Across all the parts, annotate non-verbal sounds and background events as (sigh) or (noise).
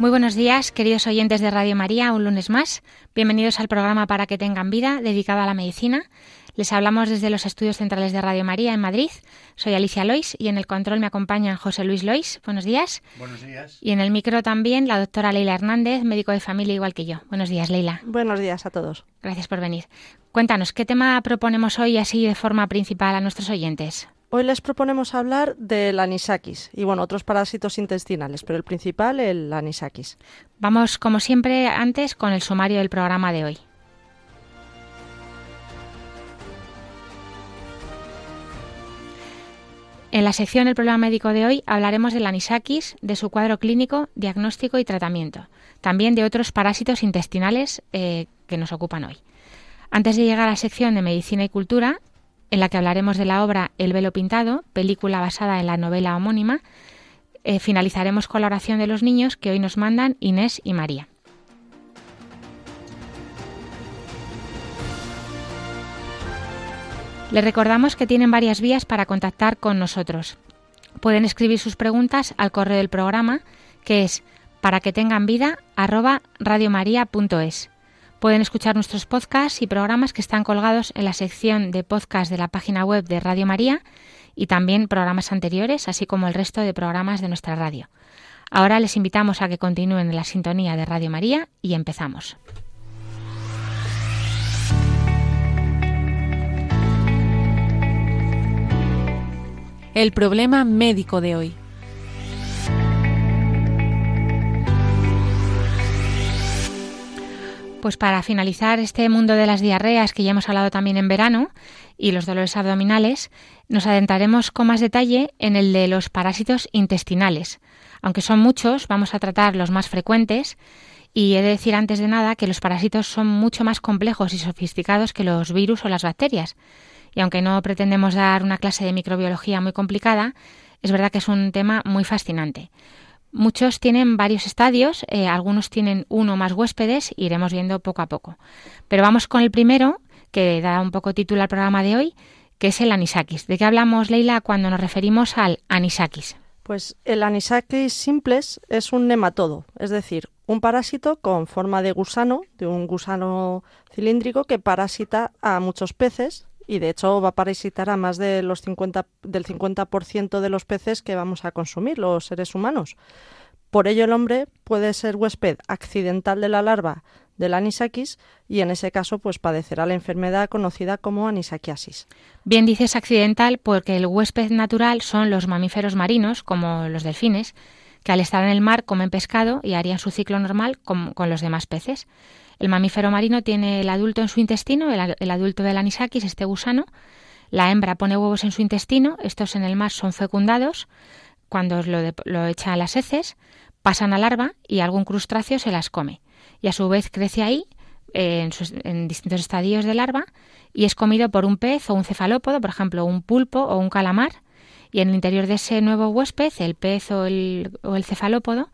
Muy buenos días, queridos oyentes de Radio María, un lunes más. Bienvenidos al programa Para que tengan vida, dedicado a la medicina. Les hablamos desde los estudios centrales de Radio María en Madrid. Soy Alicia Lois y en el control me acompaña José Luis Lois. Buenos días. Buenos días. Y en el micro también la doctora Leila Hernández, médico de familia igual que yo. Buenos días, Leila. Buenos días a todos. Gracias por venir. Cuéntanos, ¿qué tema proponemos hoy así de forma principal a nuestros oyentes? Hoy les proponemos hablar del anisakis y bueno, otros parásitos intestinales, pero el principal el anisakis. Vamos como siempre antes con el sumario del programa de hoy. En la sección del problema médico de hoy hablaremos del anisakis, de su cuadro clínico, diagnóstico y tratamiento, también de otros parásitos intestinales eh, que nos ocupan hoy. Antes de llegar a la sección de medicina y cultura, en la que hablaremos de la obra El velo pintado, película basada en la novela homónima. Eh, finalizaremos con la oración de los niños que hoy nos mandan Inés y María. Les recordamos que tienen varias vías para contactar con nosotros. Pueden escribir sus preguntas al correo del programa, que es para que tengan vida radiomaria.es Pueden escuchar nuestros podcasts y programas que están colgados en la sección de podcast de la página web de Radio María y también programas anteriores, así como el resto de programas de nuestra radio. Ahora les invitamos a que continúen en la sintonía de Radio María y empezamos. El problema médico de hoy. Pues para finalizar este mundo de las diarreas que ya hemos hablado también en verano y los dolores abdominales, nos adentraremos con más detalle en el de los parásitos intestinales. Aunque son muchos, vamos a tratar los más frecuentes y he de decir antes de nada que los parásitos son mucho más complejos y sofisticados que los virus o las bacterias. Y aunque no pretendemos dar una clase de microbiología muy complicada, es verdad que es un tema muy fascinante. Muchos tienen varios estadios, eh, algunos tienen uno más huéspedes, iremos viendo poco a poco. Pero vamos con el primero, que da un poco título al programa de hoy, que es el anisakis. ¿De qué hablamos, Leila, cuando nos referimos al anisakis? Pues el anisakis simples es un nematodo, es decir, un parásito con forma de gusano, de un gusano cilíndrico que parasita a muchos peces y de hecho va a parasitar a más de los 50, del 50% de los peces que vamos a consumir los seres humanos. Por ello el hombre puede ser huésped accidental de la larva del anisakis y en ese caso pues padecerá la enfermedad conocida como anisakiasis. Bien dices accidental porque el huésped natural son los mamíferos marinos como los delfines que al estar en el mar comen pescado y harían su ciclo normal con los demás peces. El mamífero marino tiene el adulto en su intestino, el, adulto del anisakis, este gusano. La hembra pone huevos en su intestino, estos en el mar son fecundados. Cuando lo, lo echa a las heces, pasan a larva y algún crustáceo se las come. Y a su vez crece ahí, eh, en, distintos estadios de larva, y es comido por un pez o un cefalópodo, por ejemplo, un pulpo o un calamar. Y en el interior de ese nuevo huésped, el pez o el cefalópodo,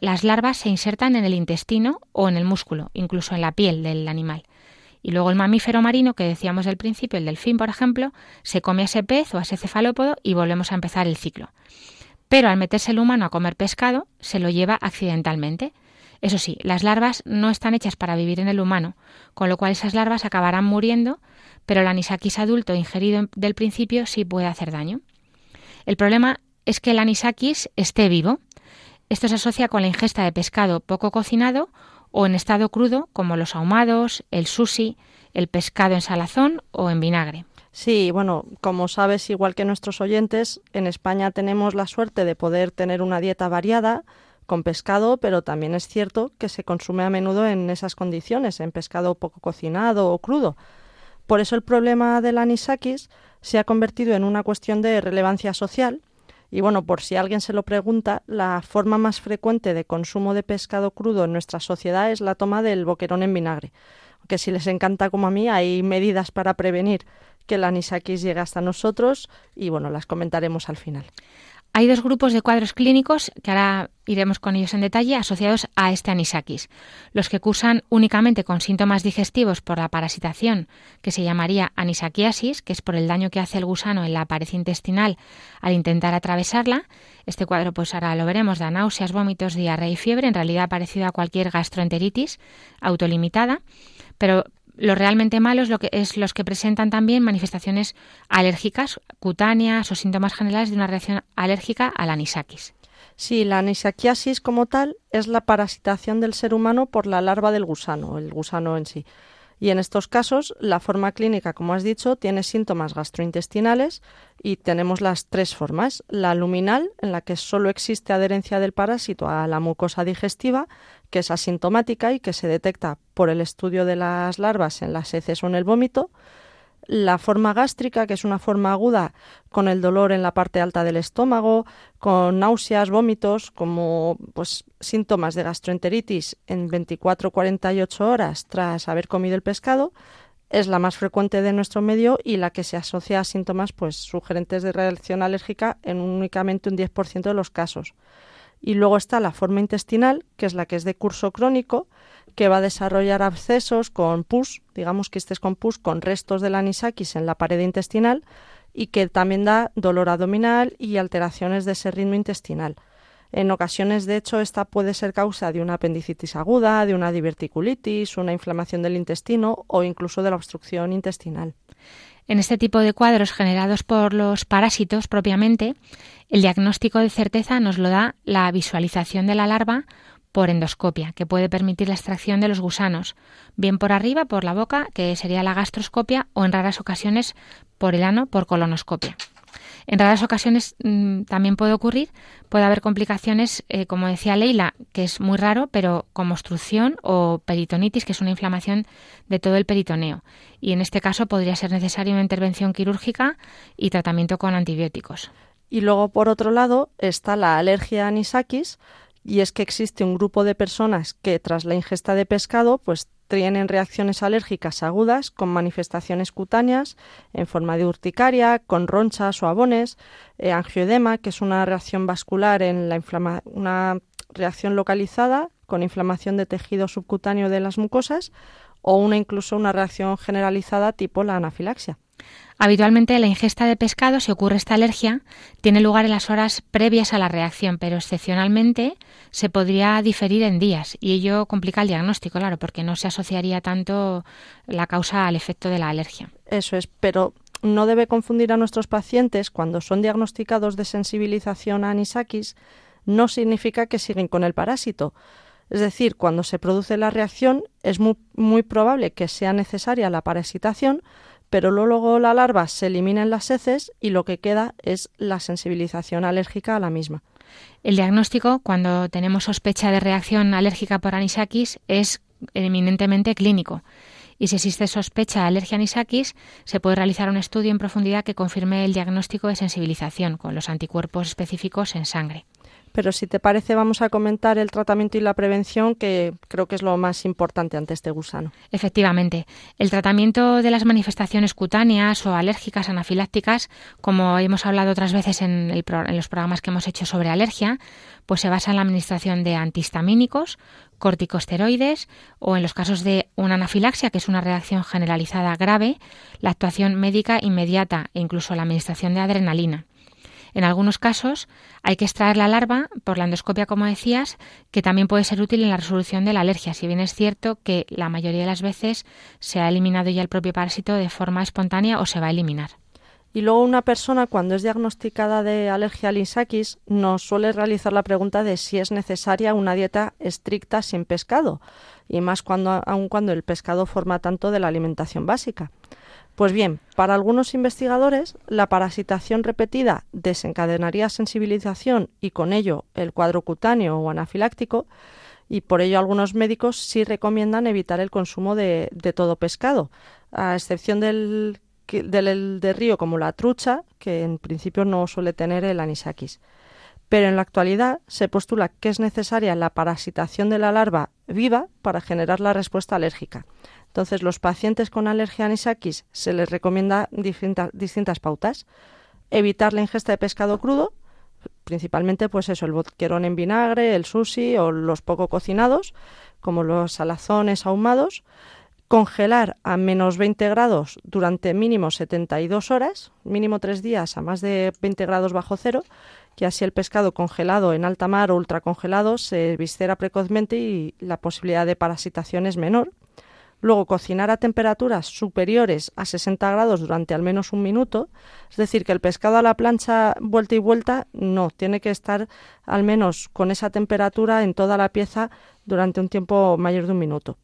las larvas se insertan en el intestino o en el músculo, incluso en la piel del animal. Y luego el mamífero marino, que decíamos al principio, el delfín, por ejemplo, se come a ese pez o a ese cefalópodo y volvemos a empezar el ciclo. Pero al meterse el humano a comer pescado, se lo lleva accidentalmente. Eso sí, las larvas no están hechas para vivir en el humano, con lo cual esas larvas acabarán muriendo, pero el anisakis adulto ingerido del principio sí puede hacer daño. El problema es que el anisakis esté vivo, esto se asocia con la ingesta de pescado poco cocinado o en estado crudo, como los ahumados, el sushi, el pescado en salazón o en vinagre. Sí, bueno, como sabes, igual que nuestros oyentes, en España tenemos la suerte de poder tener una dieta variada con pescado, pero también es cierto que se consume a menudo en esas condiciones, en pescado poco cocinado o crudo. Por eso el problema del anisakis se ha convertido en una cuestión de relevancia social Y bueno, por si alguien se lo pregunta, la forma más frecuente de consumo de pescado crudo en nuestra sociedad es la toma del boquerón en vinagre. Aunque si les encanta como a mí, hay medidas para prevenir que el anisakis llegue hasta nosotros y bueno, las comentaremos al final. Hay dos grupos de cuadros clínicos, que ahora iremos con ellos en detalle, asociados a este anisakis. Los que cursan únicamente con síntomas digestivos por la parasitación, que se llamaría anisakiasis, que es por el daño que hace el gusano en la pared intestinal al intentar atravesarla. Este cuadro, pues ahora lo veremos, da náuseas, vómitos, diarrea y fiebre, en realidad parecido a cualquier gastroenteritis autolimitada. Pero lo realmente malo es, lo que, es los que presentan también manifestaciones alérgicas, cutáneas o síntomas generales de una reacción alérgica al anisakis. Sí, la anisakiasis como tal es la parasitación del ser humano por la larva del gusano, el gusano en sí. Y en estos casos, la forma clínica, como has dicho, tiene síntomas gastrointestinales y tenemos las tres formas. La luminal, en la que solo existe adherencia del parásito a la mucosa digestiva, que es asintomática y que se detecta por el estudio de las larvas en las heces o en el vómito la forma gástrica, que es una forma aguda con el dolor en la parte alta del estómago, con náuseas, vómitos, como pues síntomas de gastroenteritis en 24-48 horas tras haber comido el pescado, es la más frecuente de nuestro medio y la que se asocia a síntomas pues sugerentes de reacción alérgica en únicamente un 10% de los casos. Y luego está la forma intestinal, que es la que es de curso crónico, que va a desarrollar abscesos con pus, digamos que estés con pus, con restos del anisakis en la pared intestinal y que también da dolor abdominal y alteraciones de ese ritmo intestinal. En ocasiones, de hecho, esta puede ser causa de una apendicitis aguda, de una diverticulitis, una inflamación del intestino o incluso de la obstrucción intestinal. En este tipo de cuadros generados por los parásitos propiamente, el diagnóstico de certeza nos lo da la visualización de la larva por endoscopia, que puede permitir la extracción de los gusanos, bien por arriba, por la boca, que sería la gastroscopia, o en raras ocasiones por el ano, por colonoscopia. En raras ocasiones mm, también puede ocurrir, puede haber complicaciones, eh, como decía Leila, que es muy raro, pero como obstrucción o peritonitis, que es una inflamación de todo el peritoneo. Y en este caso podría ser necesaria una intervención quirúrgica y tratamiento con antibióticos. Y luego, por otro lado, está la alergia a anisakis, y es que existe un grupo de personas que tras la ingesta de pescado pues tienen reacciones alérgicas agudas con manifestaciones cutáneas en forma de urticaria, con ronchas o abones, eh, angioedema, que es una reacción vascular en la una reacción localizada con inflamación de tejido subcutáneo de las mucosas o una incluso una reacción generalizada tipo la anafilaxia. Habitualmente la ingesta de pescado, si ocurre esta alergia, tiene lugar en las horas previas a la reacción, pero excepcionalmente se podría diferir en días y ello complica el diagnóstico, claro, porque no se asociaría tanto la causa al efecto de la alergia. Eso es, pero no debe confundir a nuestros pacientes cuando son diagnosticados de sensibilización a anisakis, no significa que siguen con el parásito. Es decir, cuando se produce la reacción es muy, muy probable que sea necesaria la parasitación, pero luego la larva se elimina en las heces y lo que queda es la sensibilización alérgica a la misma. El diagnóstico, cuando tenemos sospecha de reacción alérgica por anisakis, es eminentemente clínico. Y si existe sospecha de alergia a anisakis, se puede realizar un estudio en profundidad que confirme el diagnóstico de sensibilización con los anticuerpos específicos en sangre. Pero si te parece, vamos a comentar el tratamiento y la prevención, que creo que es lo más importante ante este gusano. Efectivamente, el tratamiento de las manifestaciones cutáneas o alérgicas anafilácticas, como hemos hablado otras veces en, en los programas que hemos hecho sobre alergia, pues se basa en la administración de antihistamínicos, corticosteroides o en los casos de una anafilaxia, que es una reacción generalizada grave, la actuación médica inmediata e incluso la administración de adrenalina. En algunos casos hay que extraer la larva por la endoscopia, como decías, que también puede ser útil en la resolución de la alergia, si bien es cierto que la mayoría de las veces se ha eliminado ya el propio parásito de forma espontánea o se va a eliminar. Y luego una persona cuando es diagnosticada de alergia al insakis nos suele realizar la pregunta de si es necesaria una dieta estricta sin pescado, y más cuando aun cuando el pescado forma tanto de la alimentación básica. Pues bien, para algunos investigadores, la parasitación repetida desencadenaría sensibilización y con ello el cuadro cutáneo o anafiláctico, y por ello algunos médicos sí recomiendan evitar el consumo de, todo pescado, a excepción del, del de río como la trucha, que en principio no suele tener el anisakis. Pero en la actualidad se postula que es necesaria la parasitación de la larva viva para generar la respuesta alérgica. Entonces, los pacientes con alergia a anisakis se les recomienda distintas pautas. Evitar la ingesta de pescado crudo, principalmente pues eso, el boquerón en vinagre, el sushi o los poco cocinados, como los salazones ahumados, congelar a menos 20 grados durante mínimo 72 horas, mínimo 3 días a más de 20 grados bajo cero, que así el pescado congelado en alta mar o ultracongelado se viscera precozmente y la posibilidad de parasitación es menor. Luego, cocinar a temperaturas superiores a 60 grados durante al menos un minuto. Es decir, que el pescado a la plancha vuelta y vuelta no, tiene que estar al menos con esa temperatura en toda la pieza durante un tiempo mayor de un minuto.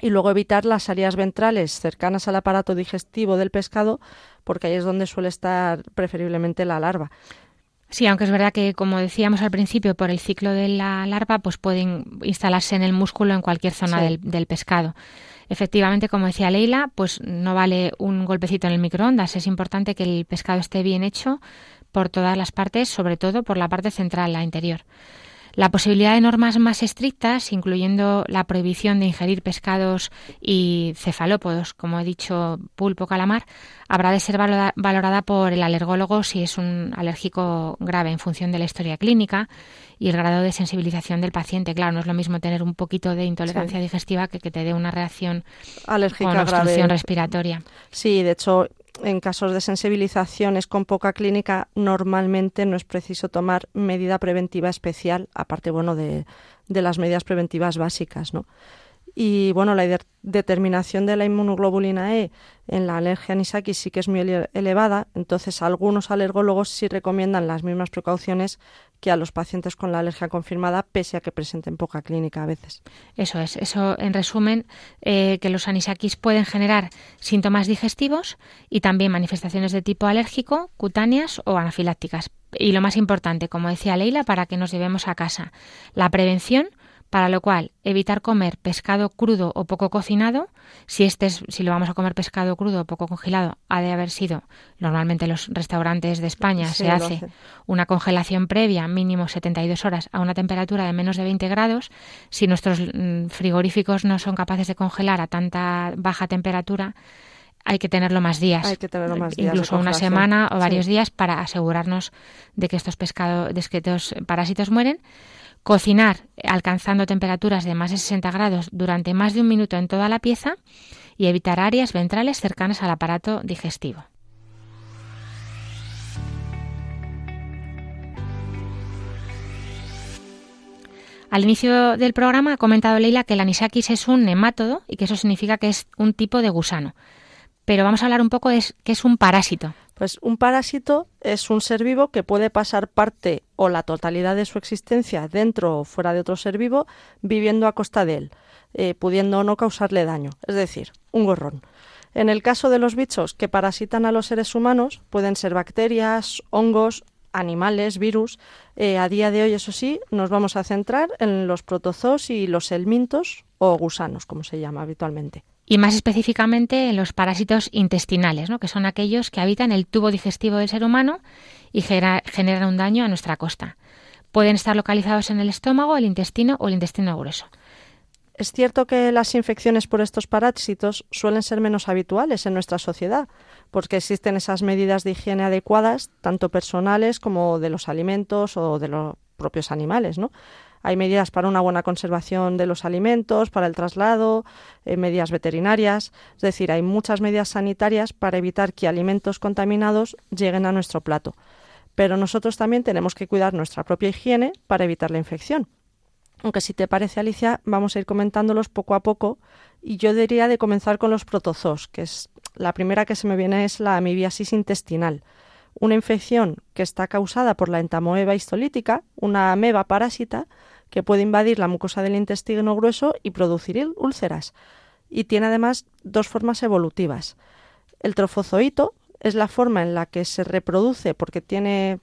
Y luego evitar las áreas ventrales cercanas al aparato digestivo del pescado, porque ahí es donde suele estar preferiblemente la larva. Sí, aunque es verdad que, como decíamos al principio, por el ciclo de la larva, pues pueden instalarse en el músculo en cualquier zona del, del, pescado. Efectivamente, como decía Leila, pues no vale un golpecito en el microondas. Es importante que el pescado esté bien hecho por todas las partes, sobre todo por la parte central, la interior. La posibilidad de normas más estrictas, incluyendo la prohibición de ingerir pescados y cefalópodos, como he dicho, pulpo, calamar, habrá de ser valorada por el alergólogo si es un alérgico grave en función de la historia clínica y el grado de sensibilización del paciente. Claro, no es lo mismo tener un poquito de intolerancia digestiva que que te dé una reacción alérgica con obstrucción respiratoria. Sí, de hecho, en casos de sensibilizaciones con poca clínica, normalmente no es preciso tomar medida preventiva especial, aparte bueno de, de las medidas preventivas básicas, ¿no? Y bueno, la determinación de la inmunoglobulina E en la alergia anisakis sí que es muy elevada, entonces algunos alergólogos sí recomiendan las mismas precauciones que a los pacientes con la alergia confirmada, pese a que presenten poca clínica a veces. Eso es, eso en resumen, eh, que los anisakis pueden generar síntomas digestivos y también manifestaciones de tipo alérgico, cutáneas o anafilácticas. Y lo más importante, como decía Leila, para que nos llevemos a casa, la prevención para lo cual evitar comer pescado crudo o poco cocinado, si este es, si lo vamos a comer pescado crudo o poco congelado, ha de haber sido normalmente en los restaurantes de España se hace una congelación previa, mínimo 72 horas a una temperatura de menos de 20 grados. Si nuestros mm, frigoríficos no son capaces de congelar a tanta baja temperatura, hay que tenerlo más días, hay que tenerlo más días incluso una semana o varios días para asegurarnos de que estos pescados, de que estos parásitos mueren. Cocinar alcanzando temperaturas de más de 60 grados durante más de un minuto en toda la pieza y evitar áreas ventrales cercanas al aparato digestivo. Al inicio del programa ha comentado Leila que el anisakis es un nemátodo y que eso significa que es un tipo de gusano. Pero vamos a hablar un poco de qué es un parásito. Pues un parásito es un ser vivo que puede pasar parte o la totalidad de su existencia dentro o fuera de otro ser vivo viviendo a costa de él, eh, pudiendo no causarle daño, es decir, un gorrón. En el caso de los bichos que parasitan a los seres humanos, pueden ser bacterias, hongos, animales, virus. Eh, a día de hoy, eso sí, nos vamos a centrar en los protozoos y los helmintos o gusanos, como se llama habitualmente y más específicamente en los parásitos intestinales, ¿no? que son aquellos que habitan el tubo digestivo del ser humano y generan un daño a nuestra costa. Pueden estar localizados en el estómago, el intestino o el intestino grueso. Es cierto que las infecciones por estos parásitos suelen ser menos habituales en nuestra sociedad, porque existen esas medidas de higiene adecuadas, tanto personales como de los alimentos o de los propios animales, ¿no? Hay medidas para una buena conservación de los alimentos, para el traslado, eh, medidas veterinarias. Es decir, hay muchas medidas sanitarias para evitar que alimentos contaminados lleguen a nuestro plato. Pero nosotros también tenemos que cuidar nuestra propia higiene para evitar la infección. Aunque si te parece, Alicia, vamos a ir comentándolos poco a poco. Y yo diría de comenzar con los protozoos, que es la primera que se me viene es la amibiasis intestinal una infección que está causada por la entamoeba histolítica, una ameba parásita que puede invadir la mucosa del intestino grueso y producir úlceras. Y tiene además dos formas evolutivas. El trofozoito es la forma en la que se reproduce porque tiene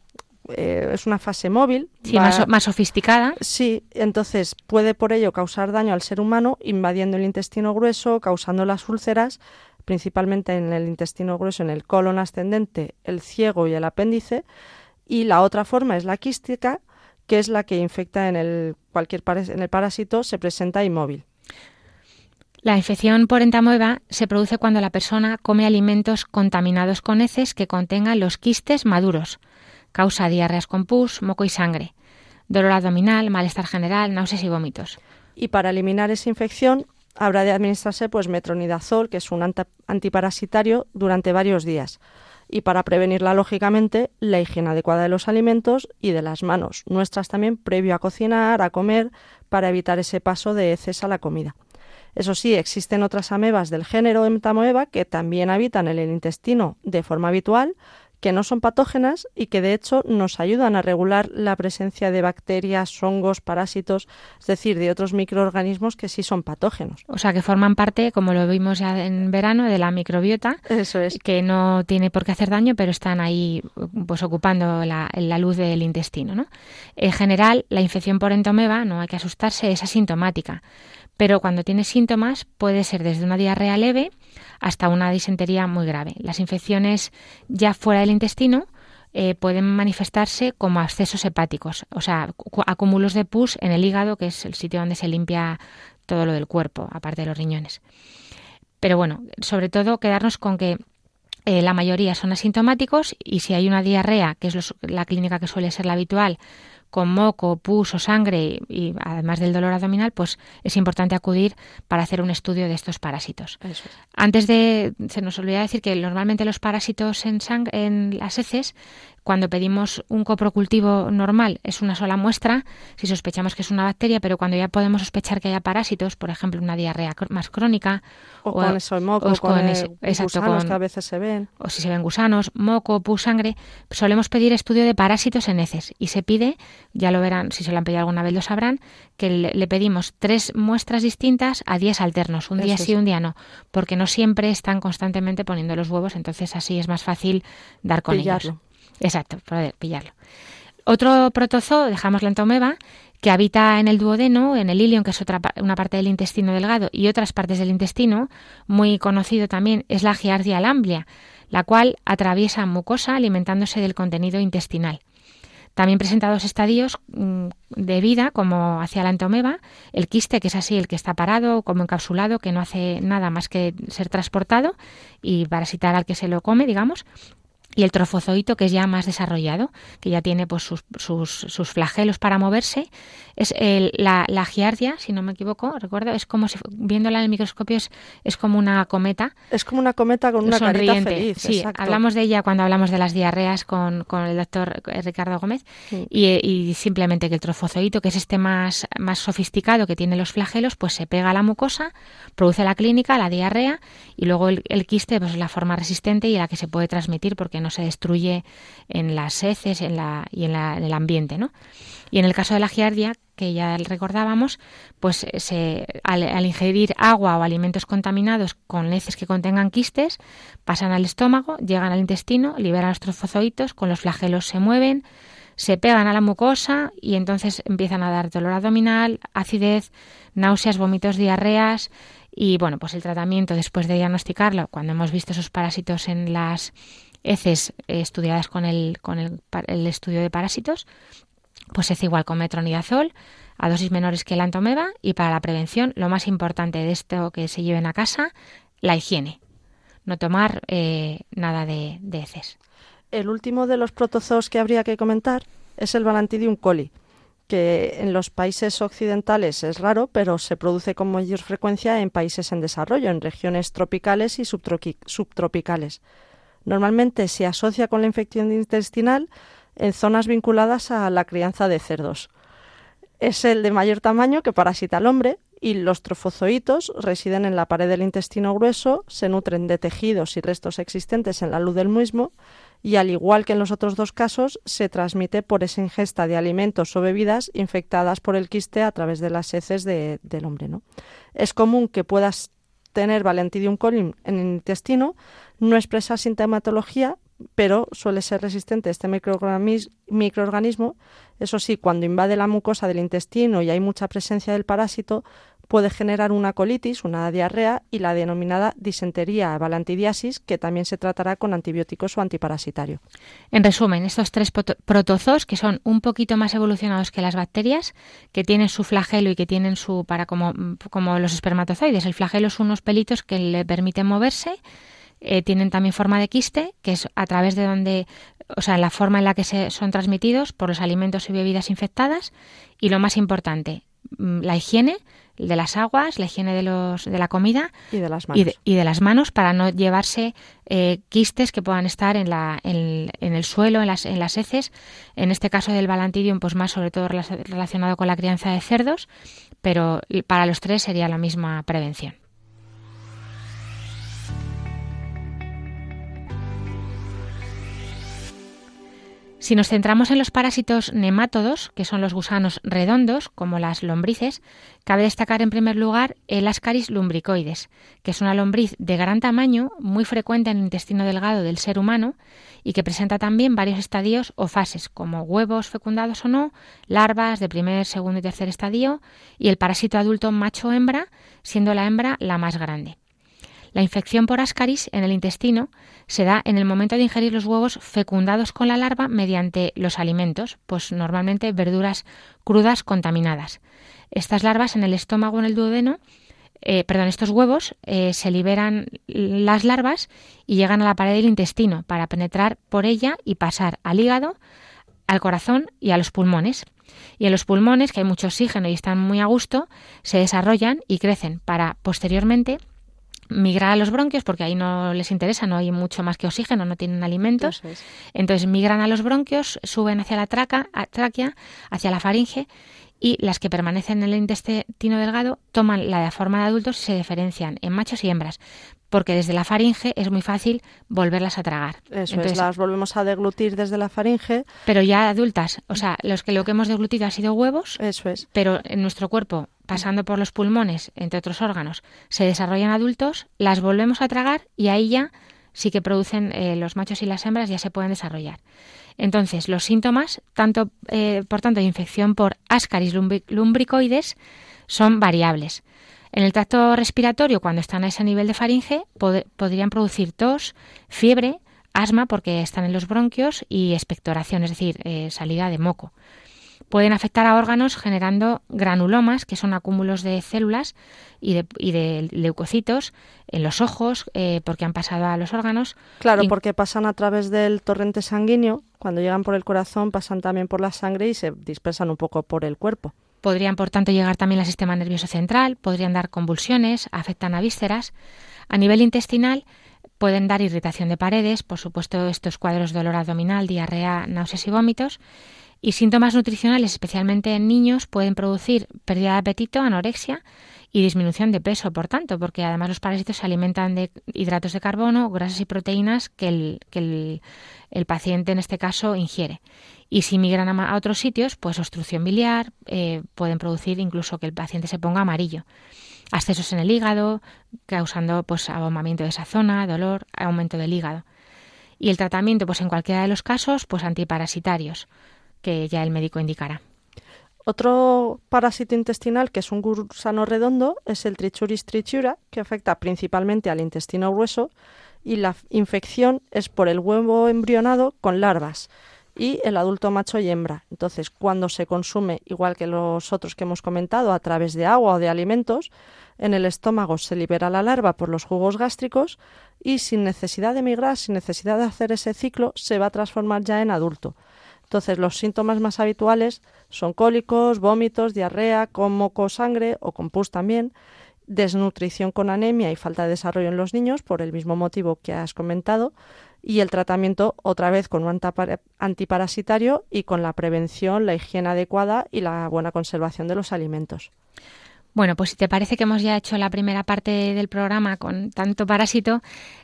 eh, es una fase móvil. Sí, más, más, sofisticada. Sí, entonces puede por ello causar daño al ser humano invadiendo el intestino grueso, causando las úlceras, principalmente en el intestino grueso, en el colon ascendente, el ciego y el apéndice. Y la otra forma es la quística, que es la que infecta en el, cualquier en el parásito, se presenta inmóvil. La infección por entamoeba se produce cuando la persona come alimentos contaminados con heces que contengan los quistes maduros. Causa diarreas con pus, moco y sangre, dolor abdominal, malestar general, náuseas y vómitos. Y para eliminar esa infección habrá de administrarse pues metronidazol, que es un antiparasitario, durante varios días. Y para prevenirla, lógicamente, la higiene adecuada de los alimentos y de las manos, nuestras también previo a cocinar, a comer, para evitar ese paso de heces a la comida. Eso sí, existen otras amebas del género Entamoeba que también habitan en el intestino de forma habitual, que no son patógenas y que de hecho nos ayudan a regular la presencia de bacterias, hongos, parásitos, es decir, de otros microorganismos que sí son patógenos. O sea, que forman parte, como lo vimos ya en verano, de la microbiota, Eso es. que no tiene por qué hacer daño, pero están ahí pues ocupando la, la luz del intestino. ¿no? En general, la infección por entomeba, no hay que asustarse, es asintomática pero cuando tiene síntomas puede ser desde una diarrea leve hasta una disentería muy grave. Las infecciones ya fuera del intestino eh, pueden manifestarse como abscesos hepáticos, o sea, acúmulos de pus en el hígado, que es el sitio donde se limpia todo lo del cuerpo, aparte de los riñones. Pero bueno, sobre todo quedarnos con que eh, la mayoría son asintomáticos y si hay una diarrea, que es la clínica que suele ser la habitual, con moco, pus o sangre y además del dolor abdominal, pues es importante acudir para hacer un estudio de estos parásitos. Antes de, se nos olvida decir que normalmente los parásitos en, en las heces cuando pedimos un coprocultivo normal es una sola muestra, si sospechamos que es una bacteria, pero cuando ya podemos sospechar que haya parásitos, por ejemplo, una diarrea más crónica, o, con eso moco, con, gusanos que a veces se ven, o si se ven gusanos, moco, pus, sangre, solemos pedir estudio de parásitos en heces y se pide, ya lo verán, si se lo han pedido alguna vez lo sabrán, que le, pedimos tres muestras distintas a días alternos, un día sí, un día no, porque no siempre están constantemente poniendo los huevos, entonces así es más fácil dar con ellos. Exacto, poder pillarlo. Otro protozoo, dejamos la entomeba, que habita en el duodeno, en el ilion, que es otra, una parte del intestino delgado, y otras partes del intestino, muy conocido también, es la Giardia lamblia, la cual atraviesa mucosa alimentándose del contenido intestinal. También presenta dos estadios mm, de vida, como hacia la entomeba, el quiste, que es así, el que está parado, como encapsulado, que no hace nada más que ser transportado y parasitar al que se lo come, digamos, y el trofozoito que es ya más desarrollado, que ya tiene pues sus, sus, sus flagelos para moverse, es el, la, la, giardia, si no me equivoco, recuerdo, es como si viéndola en el microscopio es, es como una cometa. Es como una cometa con una sonriente. carita feliz. Sí, hablamos de ella cuando hablamos de las diarreas con, con el doctor Ricardo Gómez y, y, simplemente que el trofozoito, que es este más, más sofisticado que tiene los flagelos, pues se pega a la mucosa, produce la clínica, la diarrea y luego el, el quiste pues es la forma resistente y la que se puede transmitir porque no se destruye en las heces en la, y en, la, el ambiente. ¿no? Y en el caso de la giardia, que ya recordábamos, pues se, al, al, ingerir agua o alimentos contaminados con heces que contengan quistes, pasan al estómago, llegan al intestino, liberan los trofozoitos, con los flagelos se mueven, se pegan a la mucosa y entonces empiezan a dar dolor abdominal, acidez, náuseas, vómitos, diarreas y bueno, pues el tratamiento después de diagnosticarlo, cuando hemos visto esos parásitos en las heces eh, estudiadas con el, con el, el, estudio de parásitos, pues es igual con metronidazol a dosis menores que la antomeba y para la prevención lo más importante de esto que se lleven a casa, la higiene, no tomar eh, nada de, de, heces. El último de los protozoos que habría que comentar es el Balantidium coli, que en los países occidentales es raro, pero se produce con mayor frecuencia en países en desarrollo, en regiones tropicales y subtropicales. Normalmente se asocia con la infección intestinal en zonas vinculadas a la crianza de cerdos. Es el de mayor tamaño que parasita al hombre y los trofozoitos residen en la pared del intestino grueso, se nutren de tejidos y restos existentes en la luz del mismo y al igual que en los otros dos casos, se transmite por esa ingesta de alimentos o bebidas infectadas por el quiste a través de las heces de, del hombre. ¿no? Es común que puedas tener Valentidium coli en el intestino, no expresa sintomatología, pero suele ser resistente este microorganismo. Eso sí, cuando invade la mucosa del intestino y hay mucha presencia del parásito, puede generar una colitis, una diarrea y la denominada disentería balantidiasis, que también se tratará con antibióticos o antiparasitario. En resumen, estos tres protozoos, que son un poquito más evolucionados que las bacterias, que tienen su flagelo y que tienen su, para como, como los espermatozoides, el flagelo son unos pelitos que le permiten moverse, eh, tienen también forma de quiste, que es a través de donde, o sea, la forma en la que se, son transmitidos por los alimentos y bebidas infectadas. Y lo más importante, la higiene de las aguas, la higiene de, los, de la comida y de las manos, y de, las manos para no llevarse eh, quistes que puedan estar en, la, en, el suelo, en las, en las heces. En este caso del balantidium, pues más sobre todo relacionado con la crianza de cerdos, pero para los tres sería la misma prevención. Si nos centramos en los parásitos nemátodos, que son los gusanos redondos, como las lombrices, cabe destacar en primer lugar el Ascaris lumbricoides, que es una lombriz de gran tamaño, muy frecuente en el intestino delgado del ser humano y que presenta también varios estadios o fases, como huevos fecundados o no, larvas de primer, segundo y tercer estadio, y el parásito adulto macho-hembra, siendo la hembra la más grande. La infección por ascaris en el intestino se da en el momento de ingerir los huevos fecundados con la larva mediante los alimentos, pues normalmente verduras crudas contaminadas. Estas larvas en el estómago en el duodeno eh, perdón, estos huevos eh, se liberan las larvas y llegan a la pared del intestino para penetrar por ella y pasar al hígado, al corazón y a los pulmones. Y en los pulmones, que hay mucho oxígeno y están muy a gusto, se desarrollan y crecen para posteriormente migrar a los bronquios porque ahí no les interesa, no hay mucho más que oxígeno, no tienen alimentos. Entonces migran a los bronquios, suben hacia la traca, tráquea, hacia la faringe y las que permanecen en el intestino delgado toman la forma de adultos y se diferencian en machos y hembras, porque desde la faringe es muy fácil volverlas a tragar. Eso es, las volvemos a deglutir desde la faringe. Pero ya adultas, o sea, los que lo que hemos deglutido ha sido huevos. Eso es. Pero en nuestro cuerpo, pasando por los pulmones, entre otros órganos, se desarrollan adultos, las volvemos a tragar y ahí ya sí que producen eh, los machos y las hembras ya se pueden desarrollar. Entonces, los síntomas, tanto eh, por tanto de infección por Ascaris lumbricoides, son variables. En el tracto respiratorio, cuando están a ese nivel de faringe, podrían producir tos, fiebre, asma porque están en los bronquios y expectoración, es decir, eh, salida de moco. Pueden afectar a órganos generando granulomas, que son acúmulos de células y de, leucocitos en los ojos, eh, porque han pasado a los órganos. Claro, porque pasan a través del torrente sanguíneo. Cuando llegan por el corazón, pasan también por la sangre y se dispersan un poco por el cuerpo. Podrían, por tanto, llegar también al sistema nervioso central, podrían dar convulsiones, afectan a vísceras. A nivel intestinal, pueden dar irritación de paredes, por supuesto, estos cuadros de dolor abdominal, diarrea, náuseas y vómitos. Y síntomas nutricionales, especialmente en niños, pueden producir pérdida de apetito, anorexia y disminución de peso, por tanto, porque además los parásitos se alimentan de hidratos de carbono, grasas y proteínas que el, que el, paciente en este caso ingiere. Y si migran a, otros sitios, pues obstrucción biliar, eh, pueden producir incluso que el paciente se ponga amarillo. Accesos en el hígado, causando pues abombamiento de esa zona, dolor, aumento del hígado. Y el tratamiento, pues en cualquiera de los casos, pues antiparasitarios que ya el médico indicará. Otro parásito intestinal que es un gusano redondo es el Trichuris trichura, que afecta principalmente al intestino grueso y la infección es por el huevo embrionado con larvas y el adulto macho y hembra. Entonces, cuando se consume, igual que los otros que hemos comentado, a través de agua o de alimentos, en el estómago se libera la larva por los jugos gástricos y sin necesidad de migrar, sin necesidad de hacer ese ciclo, se va a transformar ya en adulto. Entonces, los síntomas más habituales son cólicos, vómitos, diarrea, con moco sangre o con pus también, desnutrición con anemia y falta de desarrollo en los niños, por el mismo motivo que has comentado, y el tratamiento otra vez con un antiparasitario y con la prevención, la higiene adecuada y la buena conservación de los alimentos. Bueno, pues si te parece que hemos ya hecho la primera parte del programa con tanto parásito,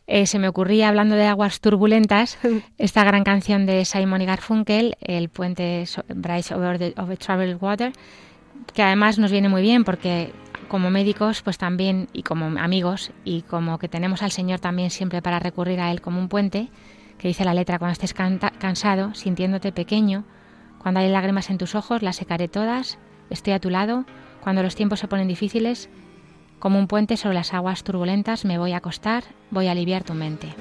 eh, se me ocurría, hablando de aguas turbulentas, (laughs) esta gran canción de Simon y Garfunkel, El puente Bridge over, the, over Troubled Water, que además nos viene muy bien porque como médicos, pues también, y como amigos, y como que tenemos al Señor también siempre para recurrir a Él como un puente, que dice la letra, cuando estés cansado, sintiéndote pequeño, cuando hay lágrimas en tus ojos, las secaré todas, estoy a tu lado, Cuando los tiempos se ponen difíciles, como un puente sobre las aguas turbulentas, me voy a acostar, voy a aliviar tu mente.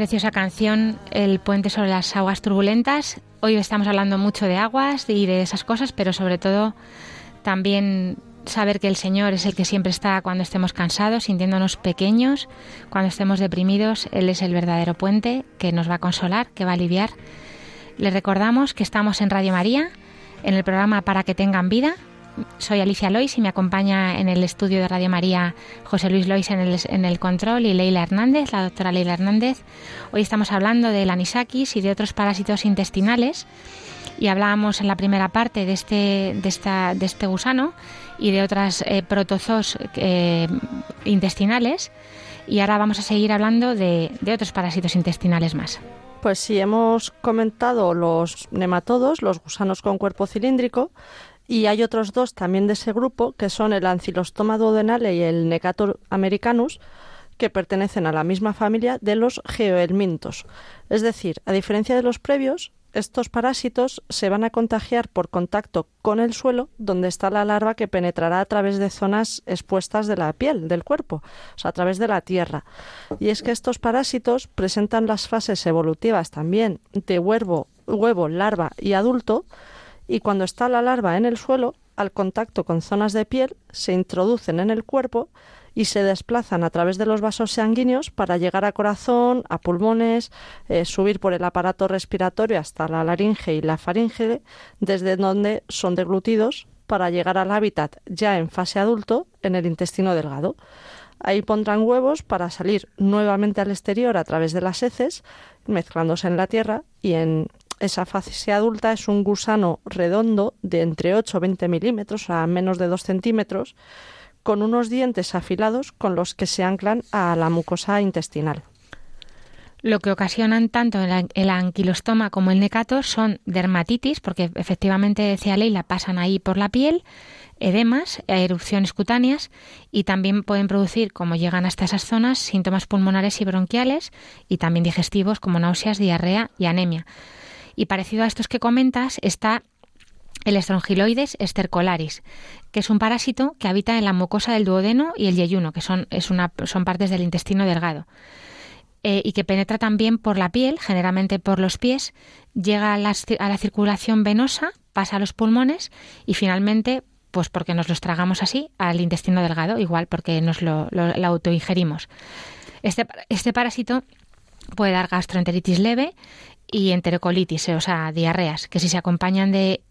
Preciosa canción, El puente sobre las aguas turbulentas. Hoy estamos hablando mucho de aguas y de esas cosas, pero sobre todo también saber que el Señor es el que siempre está cuando estemos cansados, sintiéndonos pequeños, cuando estemos deprimidos, Él es el verdadero puente que nos va a consolar, que va a aliviar. Les recordamos que estamos en Radio María, en el programa Para que tengan vida, soy Alicia Lois y me acompaña en el estudio de Radio María José Luis Lois en el, control y Leila Hernández, la doctora Leila Hernández. Hoy estamos hablando del anisakis y de otros parásitos intestinales y hablábamos en la primera parte de este, de este gusano y de otras eh, protozoos eh, intestinales y ahora vamos a seguir hablando de, de otros parásitos intestinales más. Pues sí, hemos comentado los nematodos, los gusanos con cuerpo cilíndrico, y hay otros dos también de ese grupo, que son el Ancylostoma duodenale y el Necator americanus, que pertenecen a la misma familia de los geoelmintos. Es decir, a diferencia de los previos, estos parásitos se van a contagiar por contacto con el suelo donde está la larva que penetrará a través de zonas expuestas de la piel del cuerpo, o sea, a través de la tierra. Y es que estos parásitos presentan las fases evolutivas también de huevo, huevo larva y adulto, y cuando está la larva en el suelo, al contacto con zonas de piel, se introducen en el cuerpo y se desplazan a través de los vasos sanguíneos para llegar a corazón, a pulmones, eh, subir por el aparato respiratorio hasta la laringe y la faringe, desde donde son deglutidos para llegar al hábitat ya en fase adulto en el intestino delgado. Ahí pondrán huevos para salir nuevamente al exterior a través de las heces, mezclándose en la tierra y en esa fase adulta es un gusano redondo de entre 8 o 20 milímetros, a menos de 2 centímetros, con unos dientes afilados con los que se anclan a la mucosa intestinal. Lo que ocasionan tanto el, el anquilostoma como el necato son dermatitis, porque efectivamente, decía Leila, pasan ahí por la piel, edemas, erupciones cutáneas y también pueden producir, como llegan hasta esas zonas, síntomas pulmonares y bronquiales y también digestivos como náuseas, diarrea y anemia. Y parecido a estos que comentas está el estrongiloides estercolaris, que es un parásito que habita en la mucosa del duodeno y el yeyuno, que son, es una, son partes del intestino delgado. Eh, y que penetra también por la piel, generalmente por los pies, llega a la, a la, circulación venosa, pasa a los pulmones y finalmente, pues porque nos los tragamos así, al intestino delgado, igual porque nos lo, lo, autoingerimos. Este, este parásito puede dar gastroenteritis leve y enterocolitis, o sea, diarreas, que si se acompañan de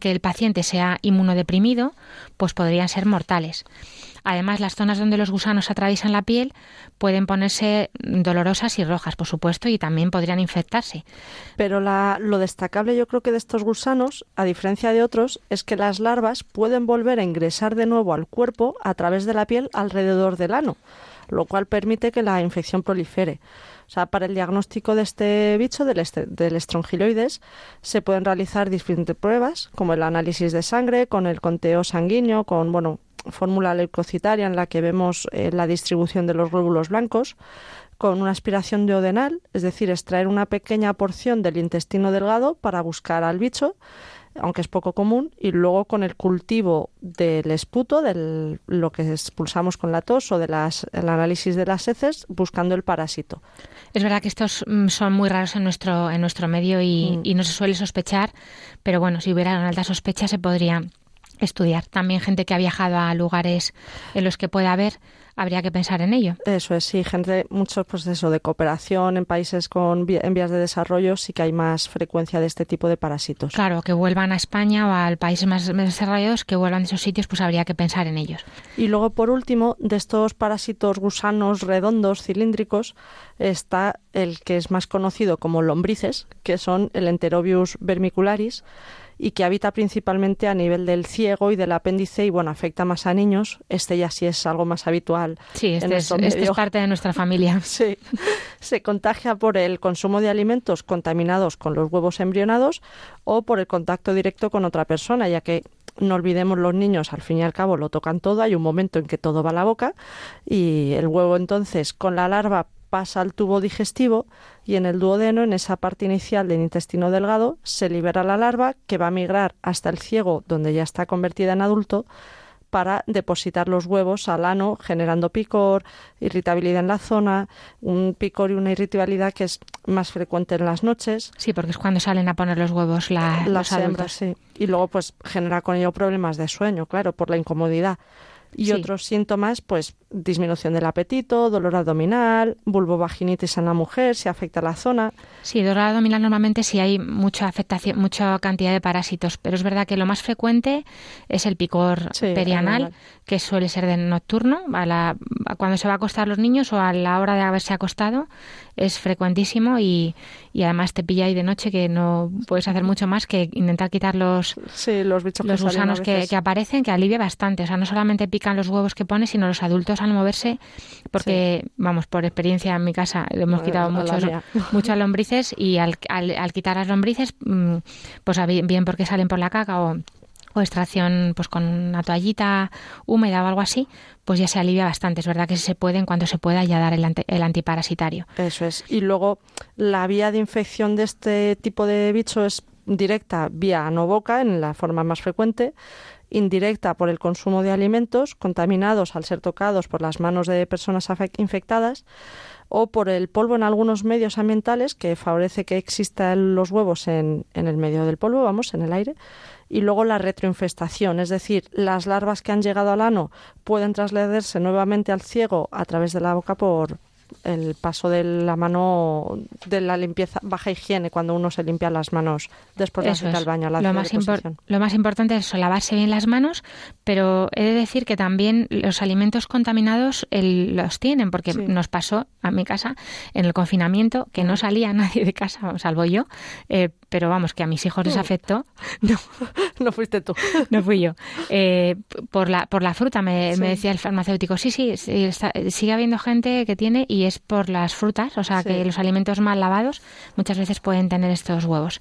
que el paciente sea inmunodeprimido, pues podrían ser mortales. Además, las zonas donde los gusanos atraviesan la piel pueden ponerse dolorosas y rojas, por supuesto, y también podrían infectarse. Pero la, lo destacable yo creo que de estos gusanos, a diferencia de otros, es que las larvas pueden volver a ingresar de nuevo al cuerpo a través de la piel alrededor del ano, lo cual permite que la infección prolifere. O sea, para el diagnóstico de este bicho, del, este, del estrongiloides, se pueden realizar diferentes pruebas, como el análisis de sangre, con el conteo sanguíneo, con, bueno, fórmula leucocitaria en la que vemos eh, la distribución de los glóbulos blancos, con una aspiración duodenal, es decir, extraer una pequeña porción del intestino delgado para buscar al bicho aunque es poco común, y luego con el cultivo del esputo, de lo que expulsamos con la tos o del análisis de las heces, buscando el parásito. Es verdad que estos mm, son muy raros en nuestro, en nuestro medio y, mm. y no se suele sospechar, pero bueno, si hubiera una alta sospecha se podría estudiar. También gente que ha viajado a lugares en los que puede haber habría que pensar en ello. Eso es, sí, gente, muchos procesos de cooperación en países con en vías de desarrollo sí que hay más frecuencia de este tipo de parásitos. Claro, que vuelvan a España o a países más desarrollados, que vuelvan de esos sitios, pues habría que pensar en ellos. Y luego, por último, de estos parásitos gusanos redondos, cilíndricos, está el que es más conocido como lombrices, que son el Enterobius vermicularis, y que habita principalmente a nivel del ciego y del apéndice y bueno, afecta más a niños. Este ya sí es algo más habitual. Sí, este, es, este es, parte de nuestra familia. (laughs) sí. Se contagia por el consumo de alimentos contaminados con los huevos embrionados o por el contacto directo con otra persona, ya que no olvidemos los niños al fin y al cabo lo tocan todo, hay un momento en que todo va a la boca y el huevo entonces con la larva pasa al tubo digestivo y en el duodeno, en esa parte inicial del intestino delgado, se libera la larva que va a migrar hasta el ciego, donde ya está convertida en adulto, para depositar los huevos al ano, generando picor, irritabilidad en la zona, un picor y una irritabilidad que es más frecuente en las noches. Sí, porque es cuando salen a poner los huevos la, las hembras, sí. Y luego pues genera con ello problemas de sueño, claro, por la incomodidad y sí. otros síntomas, pues disminución del apetito, dolor abdominal, vulvovaginitis en la mujer, si afecta la zona. Sí, dolor abdominal normalmente sí hay mucha afectación, mucha cantidad de parásitos, pero es verdad que lo más frecuente es el picor sí, perianal, que suele ser de nocturno, a la, a cuando se va a acostar los niños o a la hora de haberse acostado, es frecuentísimo y, y además te pilla ahí de noche que no puedes hacer mucho más que intentar quitar los, sí, los, bichos los gusanos que, que, aparecen, que alivia bastante. O sea, no solamente pican los huevos que pones, sino los adultos al moverse, porque, sí. vamos, por experiencia en mi casa hemos quitado muchos, (laughs) muchas lombrices y al, al, al, quitar las lombrices, mm, pues bien porque salen por la caca o o extracción pues con una toallita húmeda o algo así, pues ya se alivia bastante. Es verdad que si se puede, en cuanto se pueda, ya dar el, anti, el antiparasitario. Eso es. Y luego la vía de infección de este tipo de bicho es directa vía ano-boca, en la forma más frecuente, indirecta por el consumo de alimentos contaminados al ser tocados por las manos de personas infectadas o por el polvo en algunos medios ambientales que favorece que existan los huevos en, en el medio del polvo, vamos, en el aire, y luego la retroinfestación, es decir, las larvas que han llegado al ano pueden trasladarse nuevamente al ciego a través de la boca por, el paso de la mano de la limpieza baja higiene cuando uno se limpia las manos después de ir al baño. La lo, más lo más importante es lavarse bien las manos, pero he de decir que también los alimentos contaminados el, los tienen, porque sí. nos pasó a mi casa en el confinamiento que no salía (laughs) nadie de casa, salvo yo, eh, pero vamos, que a mis hijos les afectó. (laughs) No, no fuiste tú. (laughs) No fui yo. Eh, por, la, por la fruta, me, sí. me, decía el farmacéutico, sí, sí, sí está, sigue habiendo gente que tiene y es es por las frutas, o sea que los alimentos mal lavados muchas veces pueden tener estos huevos.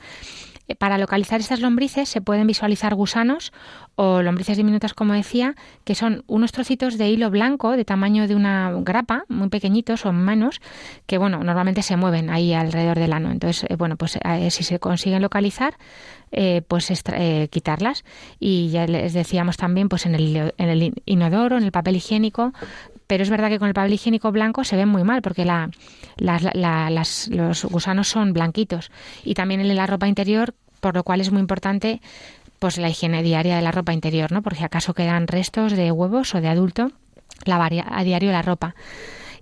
Eh, para localizar estas lombrices se pueden visualizar gusanos o lombrices diminutas, como decía, que son unos trocitos de hilo blanco de tamaño de una grapa, muy pequeñitos o menos, que bueno, normalmente se mueven ahí alrededor del ano. Entonces, eh, bueno, pues eh, si se consiguen localizar, pues quitarlas. Y ya les decíamos también, pues en el, en el inodoro, en el papel higiénico, pero es verdad que con el papel higiénico blanco se ven muy mal porque la, los gusanos son blanquitos y también en la ropa interior, por lo cual es muy importante pues la higiene diaria de la ropa interior, ¿no? Porque acaso quedan restos de huevos o de adulto, lavar a diario la ropa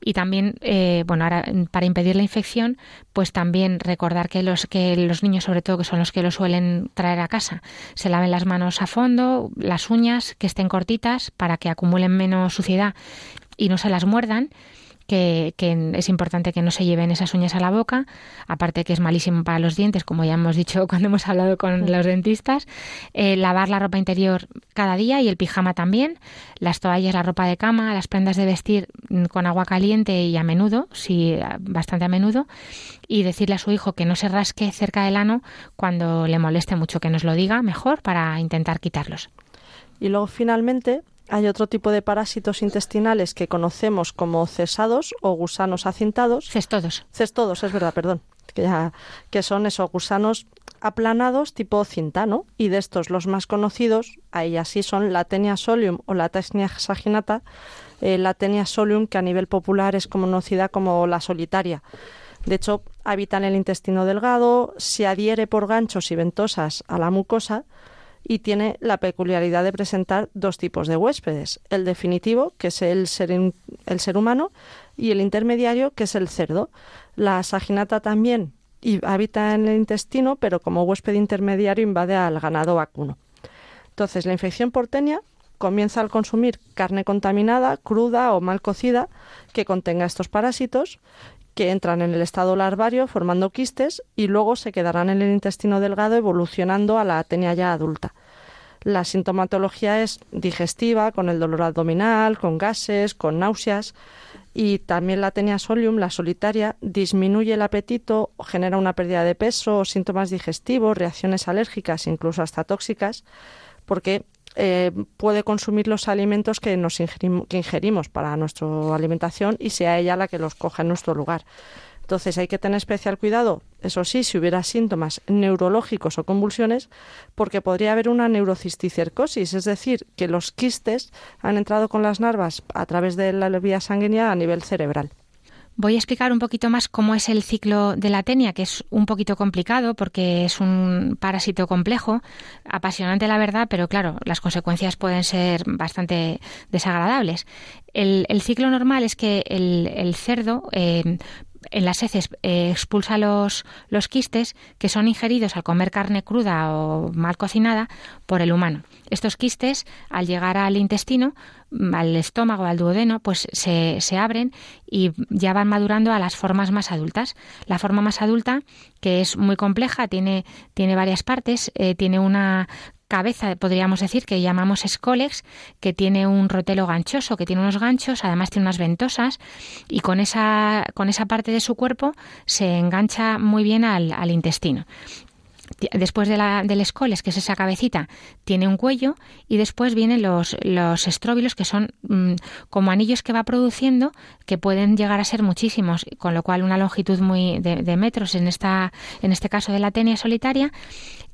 y también eh, bueno ahora para impedir la infección pues también recordar que los que los niños sobre todo que son los que lo suelen traer a casa se laven las manos a fondo las uñas que estén cortitas para que acumulen menos suciedad y no se las muerdan, que, es importante que no se lleven esas uñas a la boca, aparte que es malísimo para los dientes, como ya hemos dicho (laughs) cuando hemos hablado con los dentistas, eh, lavar la ropa interior cada día y el pijama también, las toallas, la ropa de cama, las prendas de vestir mm, con agua caliente y a menudo, sí, bastante a menudo, y decirle a su hijo que no se rasque cerca del ano cuando le moleste mucho, que nos lo diga mejor para intentar quitarlos. Y luego finalmente hay otro tipo de parásitos intestinales que conocemos como cesados o gusanos acintados. Cestodos. Cestodos, es verdad, perdón. Que, que son esos gusanos aplanados tipo cinta, ¿no? Y de estos los más conocidos, ahí así son la tenia solium o la tesnia saginata, eh, la tenia solium que a nivel popular es conocida como la solitaria. De hecho, habita en el intestino delgado, se adhiere por ganchos y ventosas a la mucosa y tiene la peculiaridad de presentar dos tipos de huéspedes, el definitivo, que es el ser, humano, y el intermediario, que es el cerdo. La saginata también habita en el intestino, pero como huésped intermediario invade al ganado vacuno. Entonces, la infección porteña comienza al consumir carne contaminada, cruda o mal cocida que contenga estos parásitos que entran en el estado larvario formando quistes y luego se quedarán en el intestino delgado evolucionando a la atenia ya adulta. La sintomatología es digestiva, con el dolor abdominal, con gases, con náuseas y también la atenia solium, la solitaria, disminuye el apetito, genera una pérdida de peso, síntomas digestivos, reacciones alérgicas, incluso hasta tóxicas, porque eh, puede consumir los alimentos que nos ingerimos, para nuestra alimentación y sea ella la que los coja en nuestro lugar. Entonces hay que tener especial cuidado, eso sí, si hubiera síntomas neurológicos o convulsiones, porque podría haber una neurocisticercosis, es decir, que los quistes han entrado con las narvas a través de la vía sanguínea a nivel cerebral. Voy a explicar un poquito más cómo es el ciclo de la tenia, que es un poquito complicado porque es un parásito complejo, apasionante la verdad, pero claro, las consecuencias pueden ser bastante desagradables. El, ciclo normal es que el, cerdo eh, en las heces eh, expulsa los, los quistes que son ingeridos al comer carne cruda o mal cocinada por el humano. Estos quistes, al llegar al intestino, mm, al estómago, al duodeno, pues se, se, abren y ya van madurando a las formas más adultas. La forma más adulta, que es muy compleja, tiene, tiene varias partes, eh, tiene una cabeza, podríamos decir, que llamamos escolex, que tiene un rotelo ganchoso, que tiene unos ganchos, además tiene unas ventosas, y con esa, con esa parte de su cuerpo se engancha muy bien al, al intestino. Después de la, del escoles, que es esa cabecita, tiene un cuello y después vienen los, los estróbilos, que son mm, como anillos que va produciendo, que pueden llegar a ser muchísimos, con lo cual una longitud muy de, de metros en, esta, en este caso de la tenia solitaria,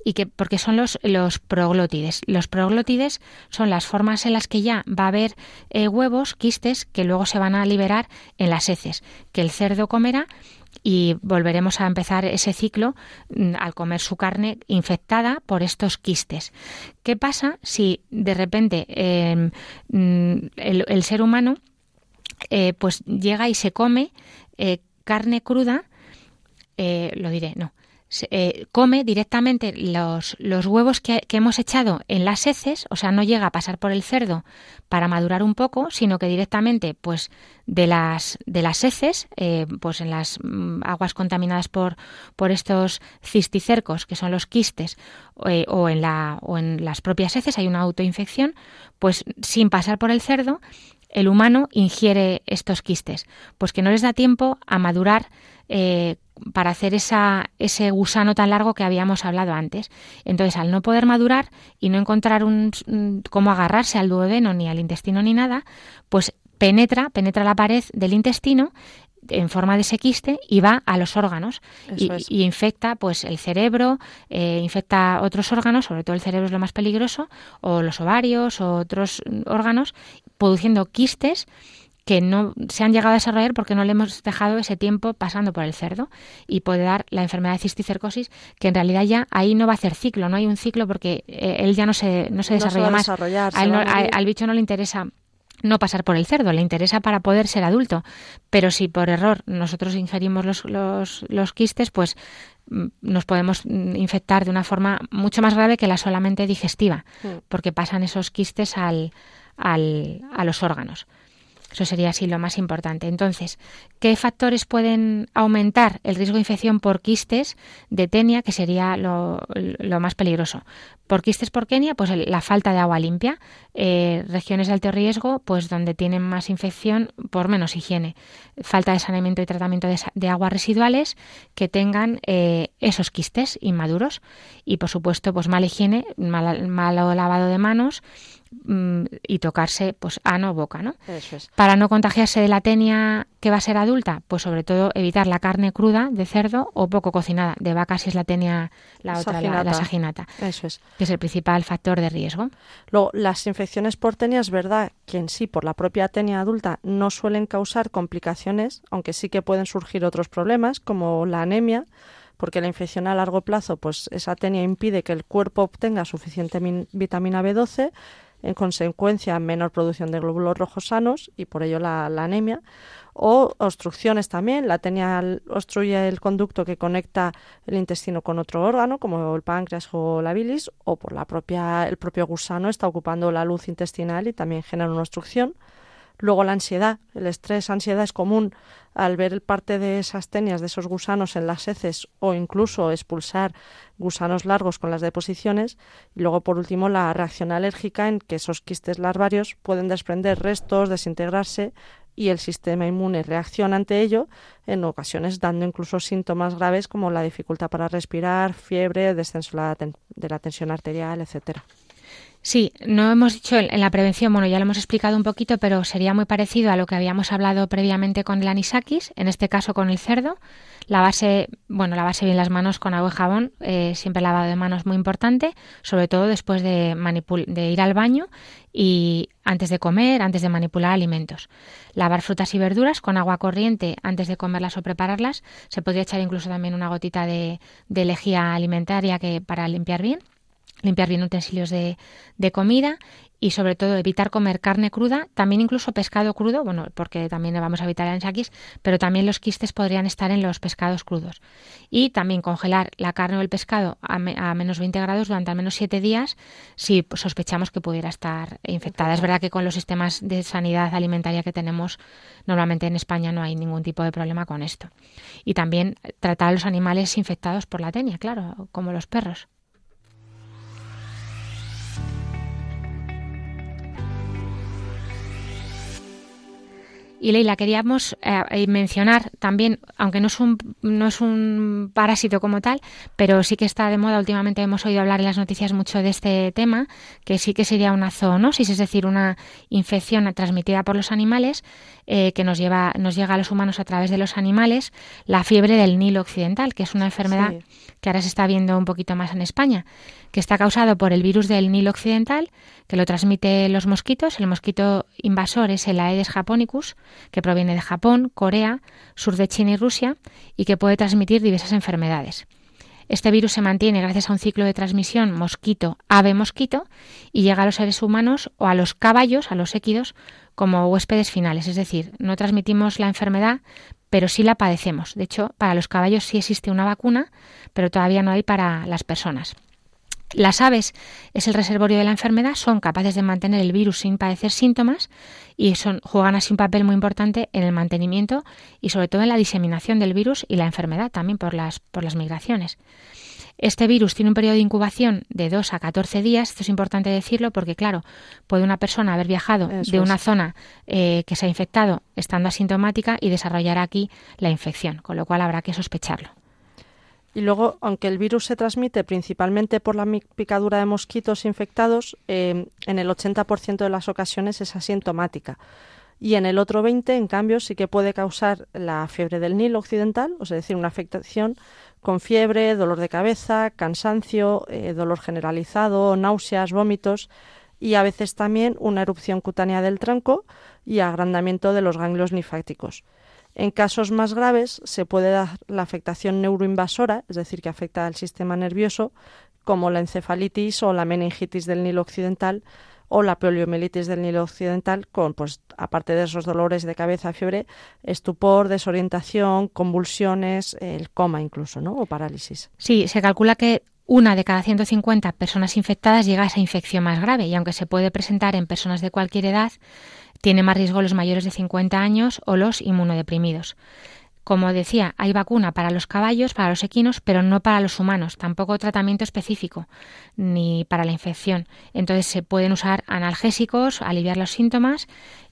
y que porque son los, los proglótides. Los proglótides son las formas en las que ya va a haber eh, huevos, quistes, que luego se van a liberar en las heces, que el cerdo comerá y volveremos a empezar ese ciclo mm, al comer su carne infectada por estos quistes. ¿Qué pasa si de repente em, mm, el, ser humano eh, pues llega y se come eh, carne cruda? lo diré, no, eh, come directamente los, los huevos que, hemos echado en las heces, o sea, no llega a pasar por el cerdo para madurar un poco, sino que directamente, pues, de las, de las heces, eh, pues en las mm, aguas contaminadas por, por estos cisticercos, que son los quistes, eh, o, en la, o en las propias heces hay una autoinfección, pues sin pasar por el cerdo, el humano ingiere estos quistes? Pues que no les da tiempo a madurar eh, para hacer esa, ese gusano tan largo que habíamos hablado antes. Entonces, al no poder madurar y no encontrar un, cómo agarrarse al duodeno ni al intestino ni nada, pues penetra, penetra la pared del intestino en forma de sequiste y va a los órganos y, infecta pues el cerebro, eh, infecta otros órganos, sobre todo el cerebro es lo más peligroso, o los ovarios o otros órganos, produciendo quistes que no se han llegado a desarrollar porque no le hemos dejado ese tiempo pasando por el cerdo y puede dar la enfermedad de cisticercosis que en realidad ya ahí no va a hacer ciclo, no hay un ciclo porque eh, él ya no se, no se desarrolla más. al bicho no le interesa no pasar por el cerdo, le interesa para poder ser adulto. Pero si por error nosotros ingerimos los, los, los quistes, pues mm, nos podemos infectar de una forma mucho más grave que la solamente digestiva, mm. porque pasan esos quistes al, al, a los órganos. Eso sería así lo más importante. Entonces, ¿qué factores pueden aumentar el riesgo de infección por quistes de tenia, que sería lo, más peligroso? Por quistes por Kenia, pues la falta de agua limpia. Eh, regiones de alto riesgo, pues donde tienen más infección por menos higiene. Falta de saneamiento y tratamiento de, aguas residuales que tengan eh, esos quistes inmaduros. Y por supuesto, pues mala higiene, mal, malo lavado de manos Mm, y tocarse pues ano o boca, ¿no? Para no contagiarse de la tenia que va a ser adulta, pues sobre todo evitar la carne cruda de cerdo o poco cocinada, de vaca si es la tenia la otra, la, saginata. Eso es. Que es el principal factor de riesgo. Luego, las infecciones por tenia es verdad que en sí, por la propia tenia adulta, no suelen causar complicaciones, aunque sí que pueden surgir otros problemas, como la anemia, porque la infección a largo plazo, pues esa tenia impide que el cuerpo obtenga suficiente vitamina B12 en consecuencia menor producción de glóbulos rojos sanos y por ello la, anemia. O obstrucciones también. La tenia obstruye el conducto que conecta el intestino con otro órgano como el páncreas o la bilis o por la propia el propio gusano está ocupando la luz intestinal y también genera una obstrucción Luego la ansiedad, el estrés, ansiedad es común al ver parte de esas tenias, de esos gusanos en las heces o incluso expulsar gusanos largos con las deposiciones. Y luego, por último, la reacción alérgica en que esos quistes larvarios pueden desprender restos, desintegrarse y el sistema inmune reacciona ante ello, en ocasiones dando incluso síntomas graves como la dificultad para respirar, fiebre, descenso de la tensión arterial, etcétera. Sí, no hemos dicho en la prevención, bueno, ya lo hemos explicado un poquito, pero sería muy parecido a lo que habíamos hablado previamente con el anisakis, en este caso con el cerdo. La base, bueno, la base bien las manos con agua y jabón, eh, siempre lavado de manos muy importante, sobre todo después de, de ir al baño y antes de comer, antes de manipular alimentos. Lavar frutas y verduras con agua corriente antes de comerlas o prepararlas. Se podría echar incluso también una gotita de, de lejía alimentaria que para limpiar bien limpiar bien utensilios de, de, comida y sobre todo evitar comer carne cruda, también incluso pescado crudo, bueno, porque también vamos a evitar el anchaquis, pero también los quistes podrían estar en los pescados crudos. Y también congelar la carne o el pescado a, menos 20 grados durante al menos 7 días si sospechamos que pudiera estar infectada. Es verdad que con los sistemas de sanidad alimentaria que tenemos normalmente en España no hay ningún tipo de problema con esto. Y también tratar a los animales infectados por la tenia, claro, como los perros. Y Leila, queríamos eh, mencionar también, aunque no es, un, no es un parásito como tal, pero sí que está de moda, últimamente hemos oído hablar en las noticias mucho de este tema, que sí que sería una zoonosis, es decir, una infección transmitida por los animales eh, que nos, lleva, nos llega a los humanos a través de los animales, la fiebre del Nilo Occidental, que es una enfermedad que ahora se está viendo un poquito más en España, que está causado por el virus del Nilo Occidental, que lo transmite los mosquitos. El mosquito invasor es el Aedes japonicus, que proviene de Japón, Corea, sur de China y Rusia, y que puede transmitir diversas enfermedades. Este virus se mantiene gracias a un ciclo de transmisión mosquito-ave-mosquito y llega a los seres humanos o a los caballos, a los équidos, como huéspedes finales. Es decir, no transmitimos la enfermedad, pero sí la padecemos. De hecho, para los caballos sí existe una vacuna, pero todavía no hay para las personas. Las aves es el reservorio de la enfermedad, son capaces de mantener el virus sin padecer síntomas y son, juegan así un papel muy importante en el mantenimiento y sobre todo en la diseminación del virus y la enfermedad también por las, por las migraciones. Este virus tiene un periodo de incubación de 2 a 14 días. Esto es importante decirlo porque, claro, puede una persona haber viajado de una zona eh, que se ha infectado estando asintomática y desarrollar aquí la infección, con lo cual habrá que sospecharlo. Y luego, aunque el virus se transmite principalmente por la picadura de mosquitos infectados, eh, en el 80% de las ocasiones es asintomática. Y en el otro 20, en cambio, sí que puede causar la fiebre del Nilo occidental, o sea, decir, una afectación con fiebre, dolor de cabeza, cansancio, eh, dolor generalizado, náuseas, vómitos y a veces también una erupción cutánea del tronco y agrandamiento de los ganglios linfáticos. En casos más graves se puede dar la afectación neuroinvasora, es decir, que afecta al sistema nervioso, como la encefalitis o la meningitis del Nilo occidental, o la poliomielitis del Nilo Occidental con, pues, aparte de esos dolores de cabeza, fiebre, estupor, desorientación, convulsiones, el coma incluso, ¿no? O parálisis. Sí, se calcula que una de cada 150 personas infectadas llega a esa infección más grave y aunque se puede presentar en personas de cualquier edad, tiene más riesgo los mayores de 50 años o los inmunodeprimidos. Como decía, hay vacuna para los caballos, para los equinos, pero no para los humanos, tampoco tratamiento específico, ni para la infección. Entonces se pueden usar analgésicos, aliviar los síntomas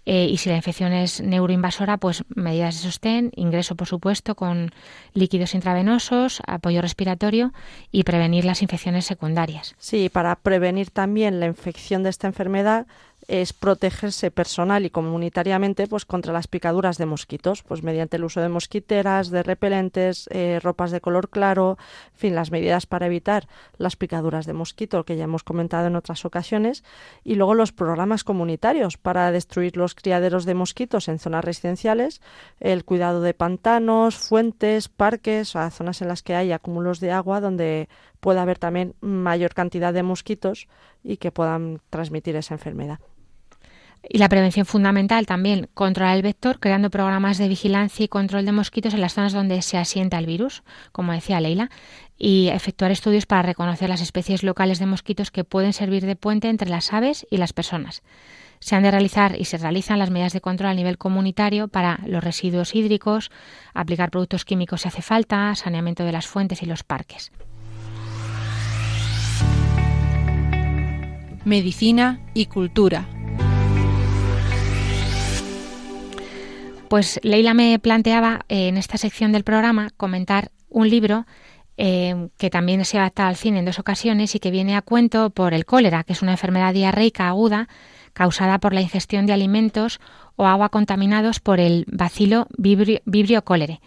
eh, y si la infección es neuroinvasora, pues medidas de sostén, ingreso por supuesto con líquidos intravenosos, apoyo respiratorio y prevenir las infecciones secundarias. Sí, para prevenir también la infección de esta enfermedad es protegerse personal y comunitariamente pues contra las picaduras de mosquitos, pues mediante el uso de mosquiteras, de repelentes, eh, ropas de color claro, en fin, las medidas para evitar las picaduras de mosquito que ya hemos comentado en otras ocasiones, y luego los programas comunitarios para destruir los criaderos de mosquitos en zonas residenciales, el cuidado de pantanos, fuentes, parques, o zonas en las que hay acúmulos de agua donde pueda haber también mayor cantidad de mosquitos y que puedan transmitir esa enfermedad. Y la prevención fundamental también, controlar el vector creando programas de vigilancia y control de mosquitos en las zonas donde se asienta el virus, como decía Leila, y efectuar estudios para reconocer las especies locales de mosquitos que pueden servir de puente entre las aves y las personas. Se han de realizar y se realizan las medidas de control a nivel comunitario para los residuos hídricos, aplicar productos químicos si hace falta, saneamiento de las fuentes y los parques. Medicina y cultura. Pues Leila me planteaba eh, en esta sección del programa comentar un libro eh, que también se ha adaptado al cine en dos ocasiones y que viene a cuento por el cólera, que es una enfermedad diarreica aguda causada por la ingestión de alimentos o agua contaminados por el bacilo vibrio, cólere.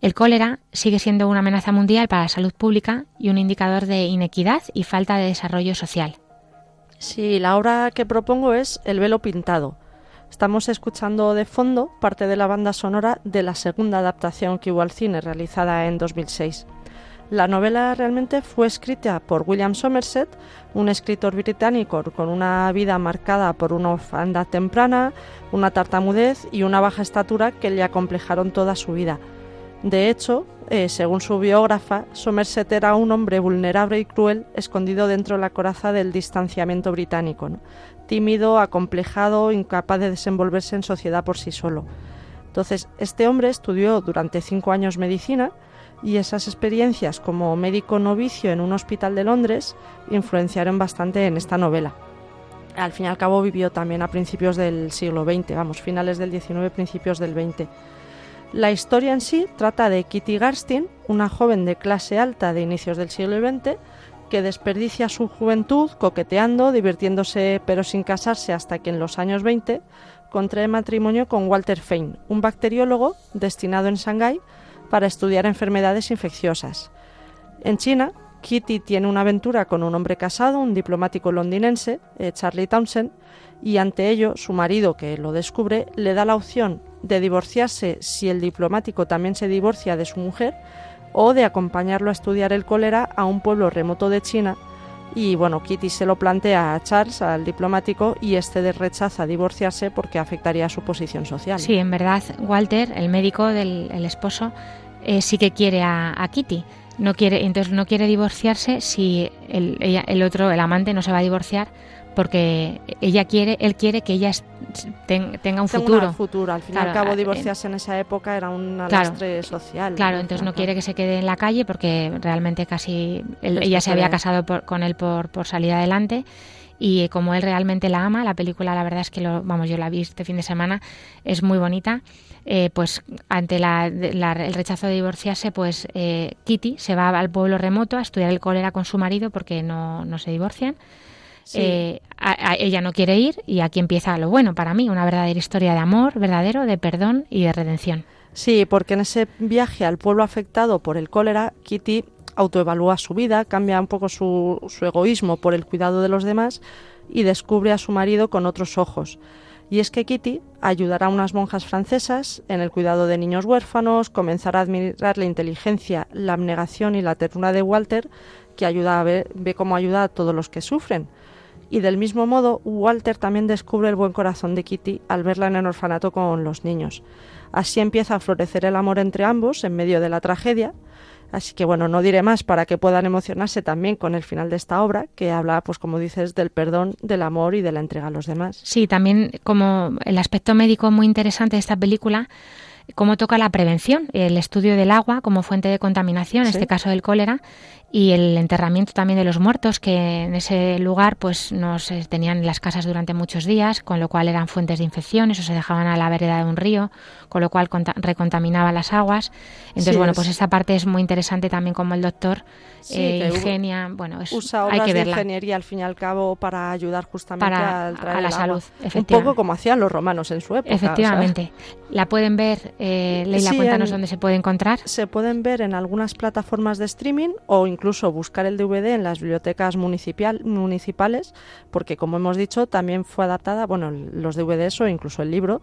El cólera sigue siendo una amenaza mundial para la salud pública y un indicador de inequidad y falta de desarrollo social. Sí, la obra que propongo es El velo pintado, Estamos escuchando de fondo parte de la banda sonora de la segunda adaptación que hubo al cine, realizada en 2006. La novela realmente fue escrita por William Somerset, un escritor británico con una vida marcada por una orfandad temprana, una tartamudez y una baja estatura que le acomplejaron toda su vida. De hecho, eh, según su biógrafa, Somerset era un hombre vulnerable y cruel escondido dentro de la coraza del distanciamiento británico tímido, acomplejado, incapaz de desenvolverse en sociedad por sí solo. Entonces, este hombre estudió durante cinco años medicina y esas experiencias como médico novicio en un hospital de Londres influenciaron bastante en esta novela. Al fin y al cabo vivió también a principios del siglo XX, vamos, finales del XIX, principios del XX. La historia en sí trata de Kitty Garstin, una joven de clase alta de inicios del siglo XX, que desperdicia su juventud coqueteando, divirtiéndose pero sin casarse hasta que en los años 20 contrae matrimonio con Walter Fein, un bacteriólogo destinado en Shanghái para estudiar enfermedades infecciosas. En China, Kitty tiene una aventura con un hombre casado, un diplomático londinense, eh, Charlie Townsend, y ante ello su marido, que lo descubre, le da la opción de divorciarse si el diplomático también se divorcia de su mujer o de acompañarlo a estudiar el cólera a un pueblo remoto de China. Y bueno, Kitty se lo plantea a Charles, al diplomático, y este rechaza divorciarse porque afectaría a su posición social. Sí, en verdad, Walter, el médico del esposo, eh, sí que quiere a, Kitty. No quiere, entonces no quiere divorciarse si el, el otro, el amante, no se va a divorciar porque ella quiere, él quiere que ella tenga un futuro. futuro. Al fin y al cabo, divorciarse en esa época era un lastre social. Claro, entonces no quiere que se quede en la calle porque realmente casi ella se había casado con él por, por salir adelante y como él realmente la ama, la película la verdad es que lo, vamos, yo la vi este fin de semana, es muy bonita. Eh, pues ante el rechazo de divorciarse, pues eh, Kitty se va al pueblo remoto a estudiar el cólera con su marido porque no, no se divorcian. Eh, ella no quiere ir y aquí empieza lo bueno para mí, una verdadera historia de amor verdadero, de perdón y de redención. Sí, porque en ese viaje al pueblo afectado por el cólera, Kitty autoevalúa su vida, cambia un poco su, su egoísmo por el cuidado de los demás y descubre a su marido con otros ojos. Y es que Kitty ayudará a unas monjas francesas en el cuidado de niños huérfanos, comenzará a admirar la inteligencia, la abnegación y la ternura de Walter, que ayuda a ver, ve cómo ayuda a todos los que sufren. Y del mismo modo, Walter también descubre el buen corazón de Kitty al verla en el orfanato con los niños. Así empieza a florecer el amor entre ambos en medio de la tragedia, Así que bueno, no diré más para que puedan emocionarse también con el final de esta obra, que habla, pues como dices, del perdón, del amor y de la entrega a los demás. Sí, también como el aspecto médico muy interesante de esta película, cómo toca la prevención, el estudio del agua como fuente de contaminación, en este caso del cólera, y el enterramiento también de los muertos que en ese lugar pues no se tenían en las casas durante muchos días, con lo cual eran fuentes de infecciones o se dejaban a la vereda de un río, con lo cual recontaminaba las aguas. Entonces, bueno, pues esta parte es muy interesante también como el doctor eh, ingenia, bueno, es, usa obras hay que de ingeniería al fin y al cabo para ayudar justamente a la salud, un poco como hacían los romanos en su época. Efectivamente. La pueden ver, eh, Leila, cuéntanos dónde se puede encontrar. Se pueden ver en algunas plataformas de streaming o incluso buscar el DVD en las bibliotecas municipal, municipales, porque como hemos dicho, también fue adaptada, bueno, los DVDs o incluso el libro,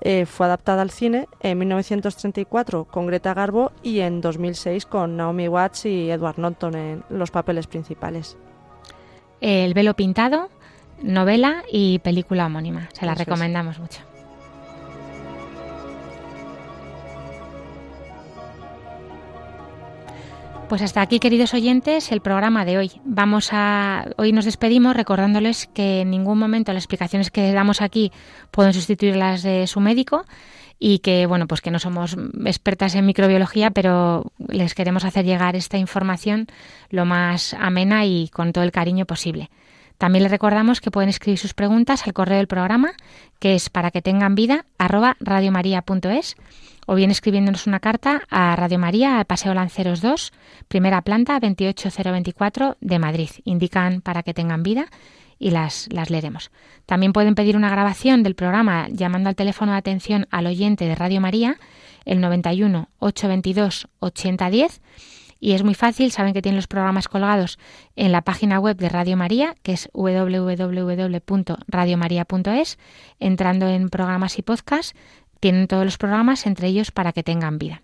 eh, fue adaptada al cine en 1934 con Greta Garbo y en 2006 con Naomi Watts y Edward Norton en los papeles principales. El velo pintado, novela y película homónima. Se la recomendamos mucho. Pues hasta aquí, queridos oyentes, el programa de hoy. Vamos a hoy nos despedimos recordándoles que en ningún momento las explicaciones que damos aquí pueden sustituir las de su médico y que bueno, pues que no somos expertas en microbiología, pero les queremos hacer llegar esta información lo más amena y con todo el cariño posible. También les recordamos que pueden escribir sus preguntas al correo del programa, que es para que tengan vida arroba radiomaria.es o bien escribiéndonos una carta a Radio María, al Paseo Lanceros 2, primera planta 28024 de Madrid. Indican para que tengan vida y las, las leeremos. También pueden pedir una grabación del programa llamando al teléfono de atención al oyente de Radio María, el 91 822 8010. Y es muy fácil, saben que tienen los programas colgados en la página web de Radio María, que es www.radiomaria.es. Entrando en programas y podcasts, tienen todos los programas, entre ellos para que tengan vida.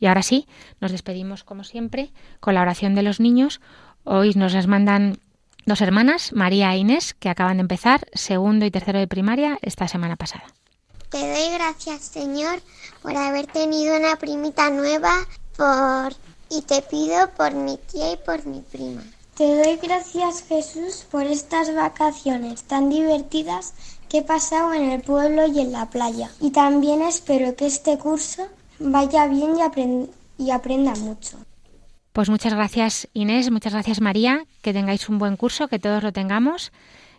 Y ahora sí, nos despedimos como siempre con la oración de los niños. Hoy nos las mandan dos hermanas, María e Inés, que acaban de empezar segundo y tercero de primaria esta semana pasada. Te doy gracias, Señor, por haber tenido una primita nueva por... y te pido por mi tía y por mi prima. Te doy gracias, Jesús, por estas vacaciones tan divertidas que he pasado en el pueblo y en la playa. Y también espero que este curso vaya bien y, y aprenda mucho. Pues muchas gracias Inés, muchas gracias María, que tengáis un buen curso, que todos lo tengamos.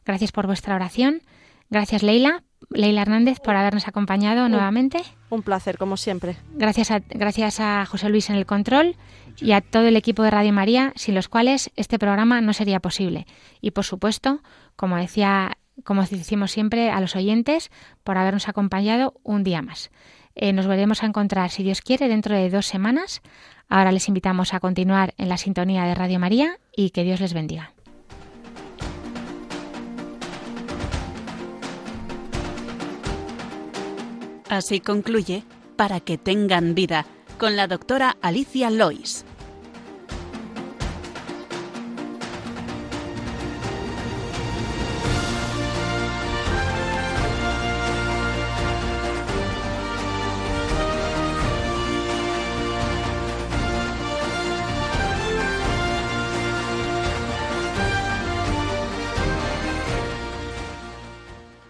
Gracias por vuestra oración. Gracias Leila, Leila Hernández por habernos acompañado nuevamente. Un placer, como siempre. Gracias a, gracias a José Luis en el control y a todo el equipo de Radio María, sin los cuales este programa no sería posible. Y por supuesto, como decía, como decimos siempre, a los oyentes por habernos acompañado un día más. Eh, nos volveremos a encontrar, si Dios quiere, dentro de dos semanas. Ahora les invitamos a continuar en la sintonía de Radio María y que Dios les bendiga. Así concluye Para que tengan vida con la doctora Alicia Lois.